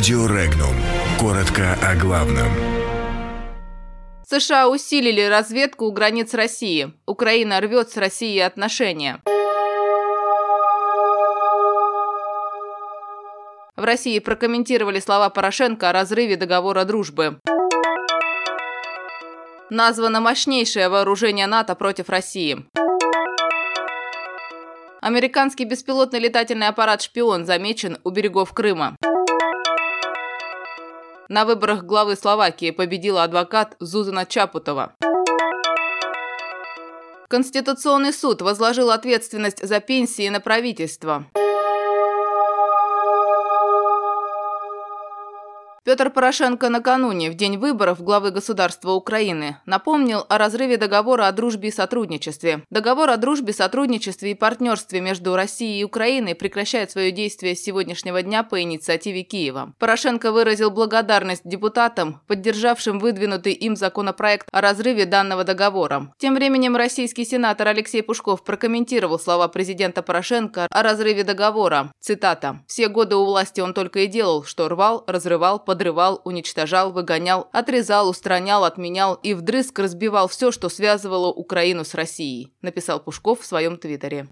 Радио Регнум. Коротко о главном. США усилили разведку у границ России. Украина рвет с Россией отношения. В России прокомментировали слова Порошенко о разрыве договора дружбы. Названо мощнейшее вооружение НАТО против России. Американский беспилотный летательный аппарат «Шпион» замечен у берегов Крыма. На выборах главы Словакии победила адвокат Зузана Чапутова. Конституционный суд возложил ответственность за пенсии на правительство. Петр Порошенко накануне, в день выборов главы государства Украины, напомнил о разрыве договора о дружбе и сотрудничестве. Договор о дружбе, сотрудничестве и партнерстве между Россией и Украиной прекращает свое действие с сегодняшнего дня по инициативе Киева. Порошенко выразил благодарность депутатам, поддержавшим выдвинутый им законопроект о разрыве данного договора. Тем временем российский сенатор Алексей Пушков прокомментировал слова президента Порошенко о разрыве договора. Цитата. «Все годы у власти он только и делал, что рвал, разрывал, подрывал, уничтожал, выгонял, отрезал, устранял, отменял и вдрызг разбивал все, что связывало Украину с Россией, написал Пушков в своем твиттере.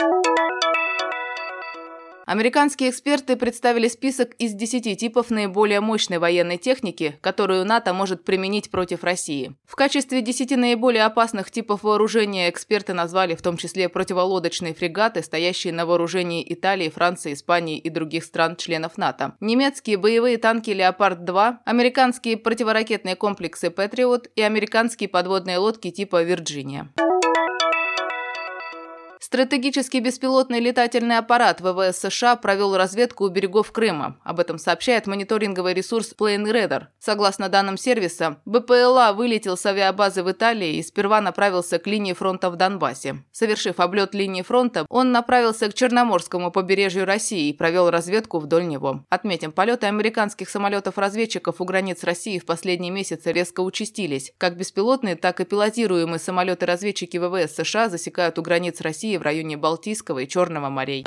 Американские эксперты представили список из 10 типов наиболее мощной военной техники, которую НАТО может применить против России. В качестве 10 наиболее опасных типов вооружения эксперты назвали в том числе противолодочные фрегаты, стоящие на вооружении Италии, Франции, Испании и других стран-членов НАТО, немецкие боевые танки «Леопард-2», американские противоракетные комплексы «Патриот» и американские подводные лодки типа «Вирджиния». Стратегический беспилотный летательный аппарат ВВС США провел разведку у берегов Крыма. Об этом сообщает мониторинговый ресурс Plane Radar. Согласно данным сервиса, БПЛА вылетел с авиабазы в Италии и сперва направился к линии фронта в Донбассе. Совершив облет линии фронта, он направился к Черноморскому побережью России и провел разведку вдоль него. Отметим, полеты американских самолетов-разведчиков у границ России в последние месяцы резко участились. Как беспилотные, так и пилотируемые самолеты-разведчики ВВС США засекают у границ России в районе Балтийского и Черного морей.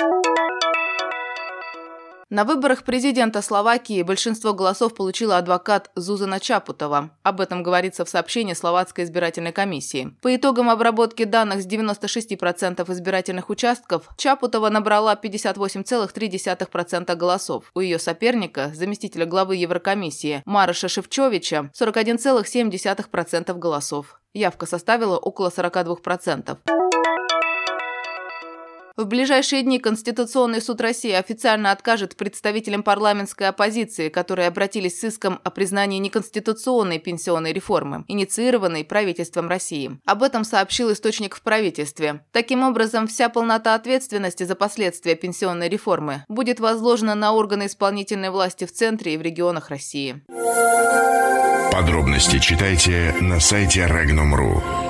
На выборах президента Словакии большинство голосов получила адвокат Зузана Чапутова. Об этом говорится в сообщении Словацкой избирательной комиссии. По итогам обработки данных с 96% избирательных участков, Чапутова набрала 58,3% голосов. У ее соперника, заместителя главы Еврокомиссии Мараша Шевчовича, 41,7% голосов. Явка составила около 42%. В ближайшие дни Конституционный суд России официально откажет представителям парламентской оппозиции, которые обратились с иском о признании неконституционной пенсионной реформы, инициированной правительством России. Об этом сообщил источник в правительстве. Таким образом, вся полнота ответственности за последствия пенсионной реформы будет возложена на органы исполнительной власти в центре и в регионах России. Подробности читайте на сайте Regnum.ru.